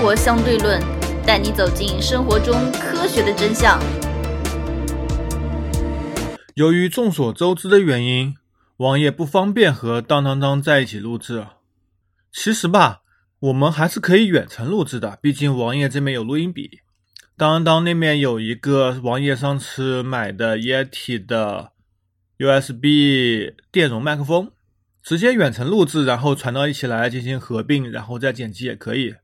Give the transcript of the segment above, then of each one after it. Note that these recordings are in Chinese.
活相对论》，带你走进生活中科学的真相。由于众所周知的原因，王爷不方便和当当当在一起录制。其实吧，我们还是可以远程录制的，毕竟王爷这边有录音笔，当当那边有一个王爷上次买的 Yeti 的 USB 电容麦克风。直接远程录制，然后传到一起来进行合并，然后再剪辑也可以。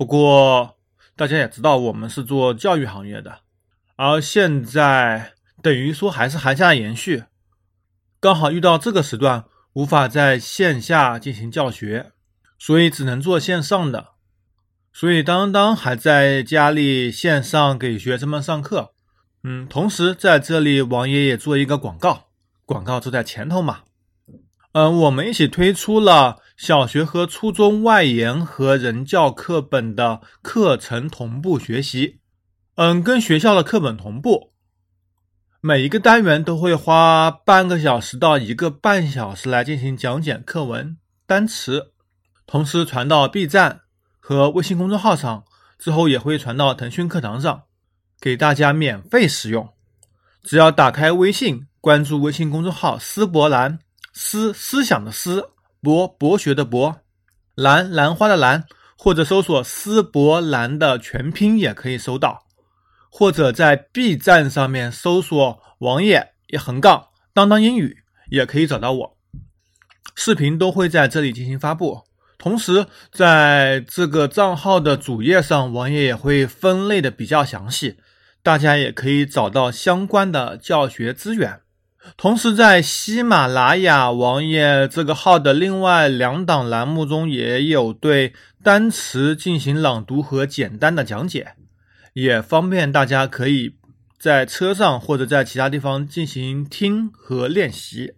不过大家也知道，我们是做教育行业的，而现在等于说还是寒假延续，刚好遇到这个时段，无法在线下进行教学，所以只能做线上的。所以当当还在家里线上给学生们上课。嗯，同时在这里，王爷也做一个广告，广告就在前头嘛。嗯，我们一起推出了小学和初中外研和人教课本的课程同步学习。嗯，跟学校的课本同步，每一个单元都会花半个小时到一个半小时来进行讲解课文单词，同时传到 B 站和微信公众号上，之后也会传到腾讯课堂上，给大家免费使用。只要打开微信，关注微信公众号“思博兰”。思思想的思，博博学的博，兰兰花的兰，或者搜索“思博兰”的全拼也可以搜到，或者在 B 站上面搜索“王爷一横杠当当英语”也可以找到我，视频都会在这里进行发布。同时，在这个账号的主页上，王爷也会分类的比较详细，大家也可以找到相关的教学资源。同时，在喜马拉雅王爷这个号的另外两档栏目中，也有对单词进行朗读和简单的讲解，也方便大家可以在车上或者在其他地方进行听和练习。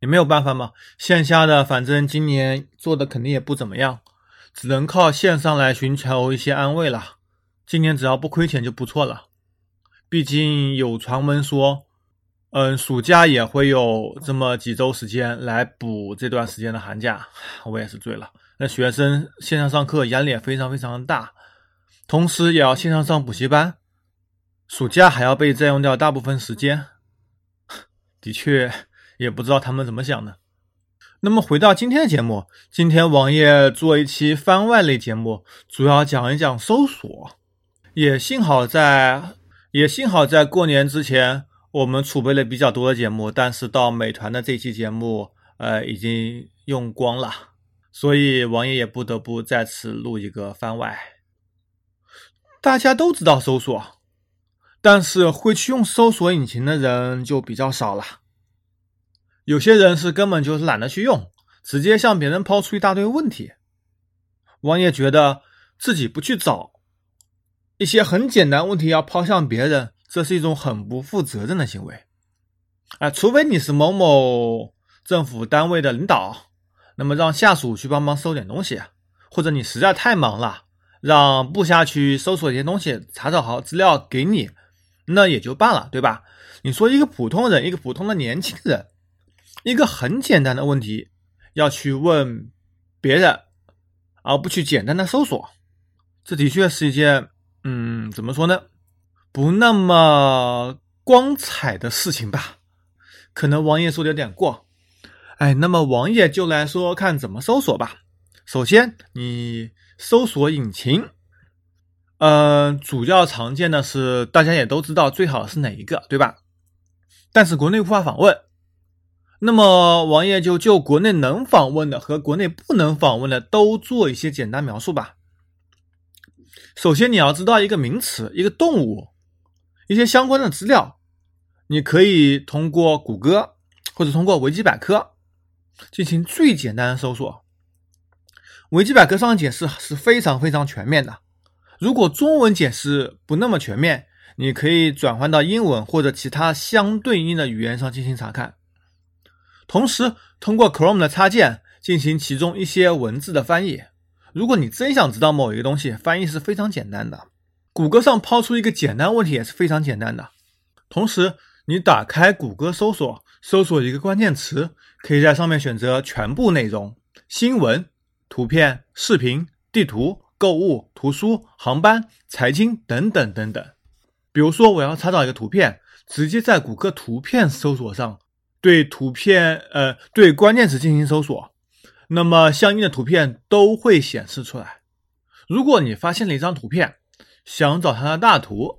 也没有办法嘛，线下的反正今年做的肯定也不怎么样，只能靠线上来寻求一些安慰了。今年只要不亏钱就不错了，毕竟有传闻说。嗯，暑假也会有这么几周时间来补这段时间的寒假，我也是醉了。那学生线上上课压力也非常非常大，同时也要线上上补习班，暑假还要被占用掉大部分时间，的确也不知道他们怎么想的。那么回到今天的节目，今天王爷做一期番外类节目，主要讲一讲搜索。也幸好在，也幸好在过年之前。我们储备了比较多的节目，但是到美团的这期节目，呃，已经用光了，所以王爷也不得不再次录一个番外。大家都知道搜索，但是会去用搜索引擎的人就比较少了。有些人是根本就是懒得去用，直接向别人抛出一大堆问题。王爷觉得自己不去找一些很简单问题，要抛向别人。这是一种很不负责任的行为，啊，除非你是某某政府单位的领导，那么让下属去帮忙搜点东西，或者你实在太忙了，让部下去搜索一些东西，查找好资料给你，那也就罢了，对吧？你说一个普通人，一个普通的年轻人，一个很简单的问题要去问别人，而不去简单的搜索，这的确是一件，嗯，怎么说呢？不那么光彩的事情吧，可能王爷说的有点过。哎，那么王爷就来说看怎么搜索吧。首先，你搜索引擎，嗯，主要常见的是大家也都知道，最好是哪一个，对吧？但是国内无法访问，那么王爷就就国内能访问的和国内不能访问的都做一些简单描述吧。首先，你要知道一个名词，一个动物。一些相关的资料，你可以通过谷歌或者通过维基百科进行最简单的搜索。维基百科上的解释是非常非常全面的。如果中文解释不那么全面，你可以转换到英文或者其他相对应的语言上进行查看。同时，通过 Chrome 的插件进行其中一些文字的翻译。如果你真想知道某一个东西，翻译是非常简单的。谷歌上抛出一个简单问题也是非常简单的。同时，你打开谷歌搜索，搜索一个关键词，可以在上面选择全部内容：新闻、图片、视频、地图、购物、图书、航班、财经等等等等。比如说，我要查找一个图片，直接在谷歌图片搜索上对图片呃对关键词进行搜索，那么相应的图片都会显示出来。如果你发现了一张图片，想找它的大图，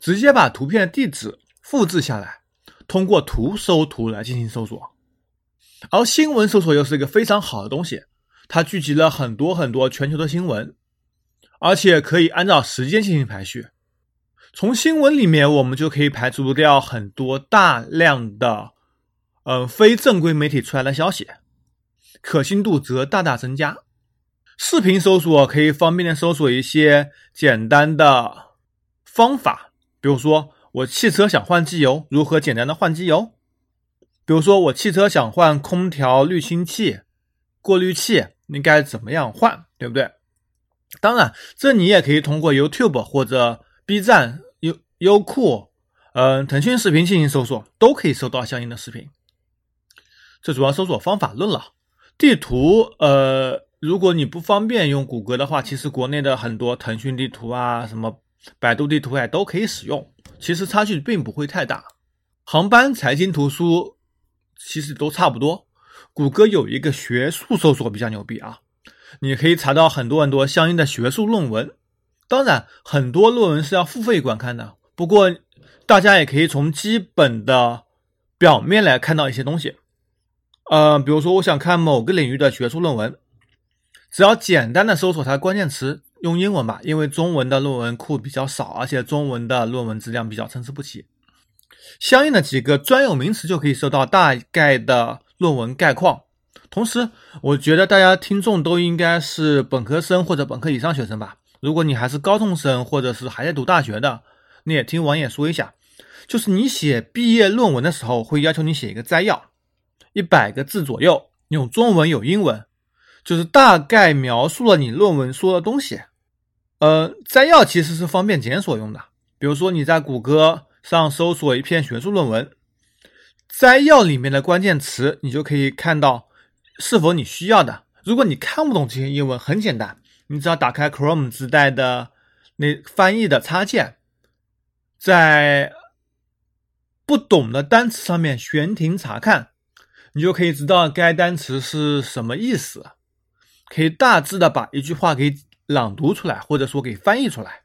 直接把图片地址复制下来，通过图搜图来进行搜索。而新闻搜索又是一个非常好的东西，它聚集了很多很多全球的新闻，而且可以按照时间进行排序。从新闻里面，我们就可以排除掉很多大量的，呃，非正规媒体出来的消息，可信度则大大增加。视频搜索可以方便的搜索一些简单的方法，比如说我汽车想换机油，如何简单的换机油？比如说我汽车想换空调滤清器、过滤器，应该怎么样换，对不对？当然，这你也可以通过 YouTube 或者 B 站、优优酷、嗯腾讯视频进行搜索，都可以搜到相应的视频。这主要搜索方法论了。地图，呃。如果你不方便用谷歌的话，其实国内的很多腾讯地图啊、什么百度地图啊都可以使用，其实差距并不会太大。航班、财经、图书其实都差不多。谷歌有一个学术搜索比较牛逼啊，你可以查到很多很多相应的学术论文。当然，很多论文是要付费观看的，不过大家也可以从基本的表面来看到一些东西。呃，比如说我想看某个领域的学术论文。只要简单的搜索它的关键词，用英文吧，因为中文的论文库比较少，而且中文的论文质量比较参差不齐。相应的几个专有名词就可以搜到大概的论文概况。同时，我觉得大家听众都应该是本科生或者本科以上学生吧。如果你还是高中生或者是还在读大学的，你也听王野说一下，就是你写毕业论文的时候会要求你写一个摘要，一百个字左右，用中文有英文。就是大概描述了你论文说的东西，呃，摘要其实是方便检索用的。比如说你在谷歌上搜索一篇学术论文，摘要里面的关键词你就可以看到是否你需要的。如果你看不懂这些英文，很简单，你只要打开 Chrome 自带的那翻译的插件，在不懂的单词上面悬停查看，你就可以知道该单词是什么意思。可以大致的把一句话给朗读出来，或者说给翻译出来，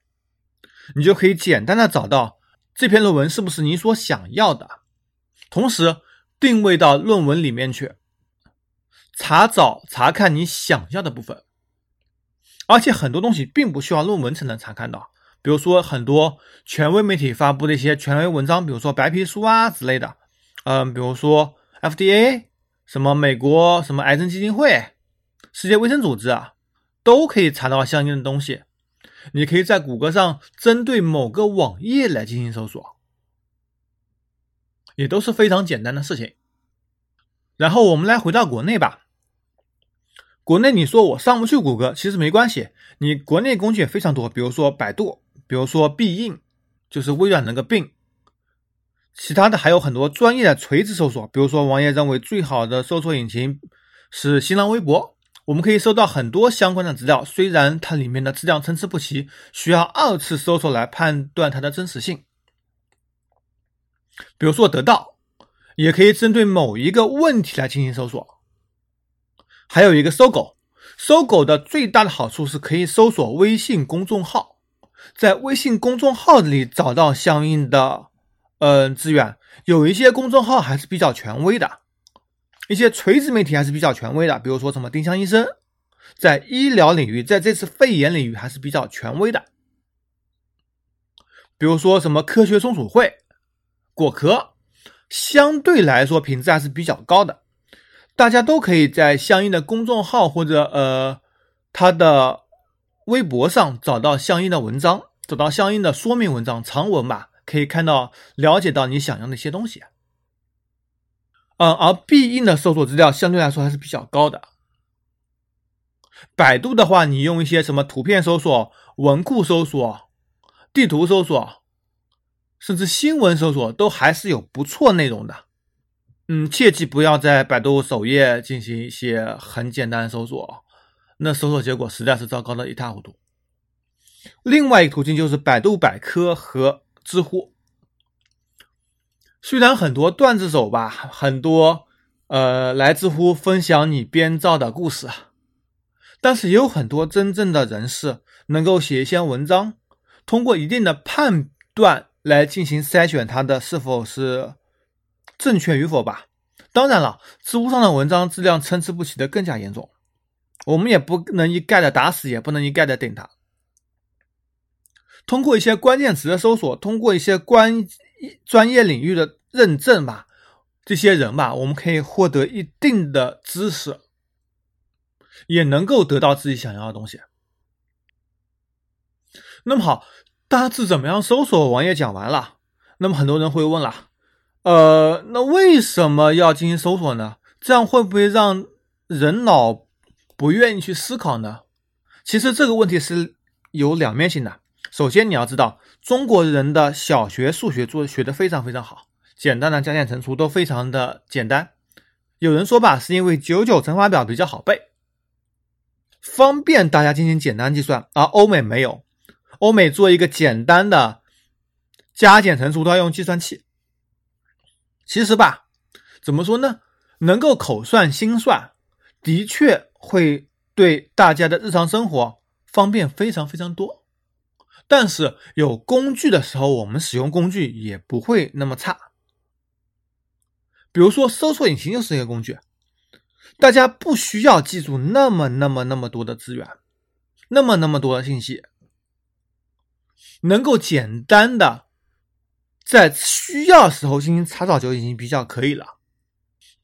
你就可以简单的找到这篇论文是不是你所想要的，同时定位到论文里面去，查找查看你想要的部分。而且很多东西并不需要论文才能查看到，比如说很多权威媒体发布的一些权威文章，比如说白皮书啊之类的，嗯，比如说 FDA 什么美国什么癌症基金会。世界卫生组织啊，都可以查到相应的东西。你可以在谷歌上针对某个网页来进行搜索，也都是非常简单的事情。然后我们来回到国内吧。国内你说我上不去谷歌，其实没关系，你国内工具也非常多，比如说百度，比如说必应，就是微软那个病。其他的还有很多专业的垂直搜索，比如说王爷认为最好的搜索引擎是新浪微博。我们可以搜到很多相关的资料，虽然它里面的资料参差不齐，需要二次搜索来判断它的真实性。比如说得到，也可以针对某一个问题来进行搜索。还有一个搜狗，搜狗的最大的好处是可以搜索微信公众号，在微信公众号里找到相应的呃资源，有一些公众号还是比较权威的。一些垂直媒体还是比较权威的，比如说什么丁香医生，在医疗领域，在这次肺炎领域还是比较权威的。比如说什么科学松鼠会、果壳，相对来说品质还是比较高的。大家都可以在相应的公众号或者呃他的微博上找到相应的文章，找到相应的说明文章，长文吧，可以看到了解到你想要的一些东西。嗯，而必应的搜索资料相对来说还是比较高的。百度的话，你用一些什么图片搜索、文库搜索、地图搜索，甚至新闻搜索，都还是有不错内容的。嗯，切记不要在百度首页进行一些很简单的搜索，那搜索结果实在是糟糕的一塌糊涂。另外一个途径就是百度百科和知乎。虽然很多段子手吧，很多呃来知乎分享你编造的故事，但是也有很多真正的人士能够写一些文章，通过一定的判断来进行筛选，它的是否是正确与否吧。当然了，知乎上的文章质量参差不齐的更加严重，我们也不能一概的打死，也不能一概的顶它。通过一些关键词的搜索，通过一些关专业领域的认证吧，这些人吧，我们可以获得一定的知识，也能够得到自己想要的东西。那么好，大致怎么样搜索？王爷讲完了。那么很多人会问了，呃，那为什么要进行搜索呢？这样会不会让人脑不愿意去思考呢？其实这个问题是有两面性的。首先，你要知道，中国人的小学数学做学的非常非常好，简单的加减乘除都非常的简单。有人说吧，是因为九九乘法表比较好背，方便大家进行简单计算，而欧美没有。欧美做一个简单的加减乘除都要用计算器。其实吧，怎么说呢？能够口算心算，的确会对大家的日常生活方便非常非常多。但是有工具的时候，我们使用工具也不会那么差。比如说，搜索引擎就是一个工具，大家不需要记住那么那么那么多的资源，那么那么多的信息，能够简单的在需要时候进行查找就已经比较可以了。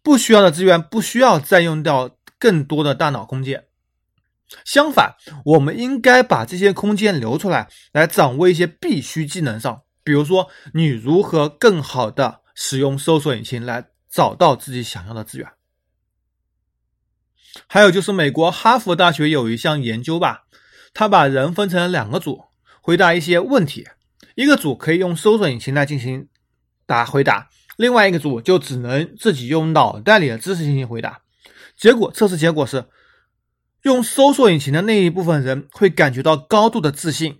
不需要的资源不需要再用掉更多的大脑空间。相反，我们应该把这些空间留出来，来掌握一些必须技能上。比如说，你如何更好的使用搜索引擎来找到自己想要的资源。还有就是，美国哈佛大学有一项研究吧，他把人分成两个组，回答一些问题。一个组可以用搜索引擎来进行答回答，另外一个组就只能自己用脑袋里的知识进行回答。结果，测试结果是。用搜索引擎的那一部分人会感觉到高度的自信，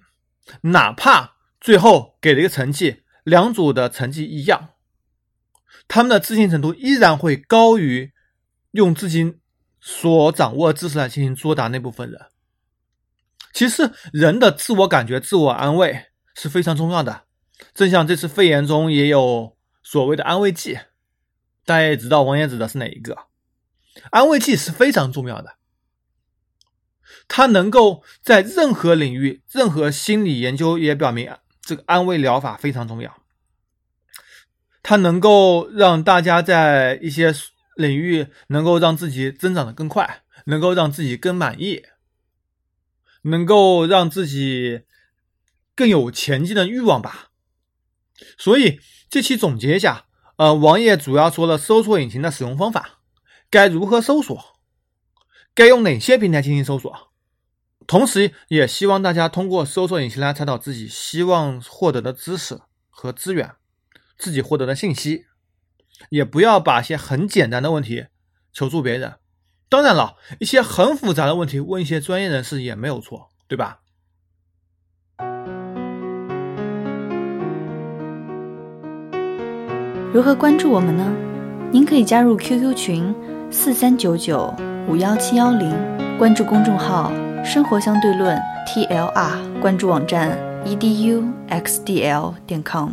哪怕最后给了一个成绩，两组的成绩一样，他们的自信程度依然会高于用自己所掌握的知识来进行作答那部分人。其实，人的自我感觉、自我安慰是非常重要的。正像这次肺炎中也有所谓的安慰剂，大家也知道王岩指的是哪一个？安慰剂是非常重要的。它能够在任何领域、任何心理研究也表明，这个安慰疗法非常重要。它能够让大家在一些领域能够让自己增长的更快，能够让自己更满意，能够让自己更有前进的欲望吧。所以这期总结一下，呃，王爷主要说了搜索引擎的使用方法，该如何搜索，该用哪些平台进行搜索。同时，也希望大家通过搜索引擎来查找自己希望获得的知识和资源，自己获得的信息，也不要把一些很简单的问题求助别人。当然了，一些很复杂的问题问一些专业人士也没有错，对吧？如何关注我们呢？您可以加入 QQ 群四三九九五幺七幺零，关注公众号。生活相对论 T L R，关注网站 e d u x d l 点 com。